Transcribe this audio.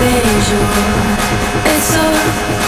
beijo. É It's so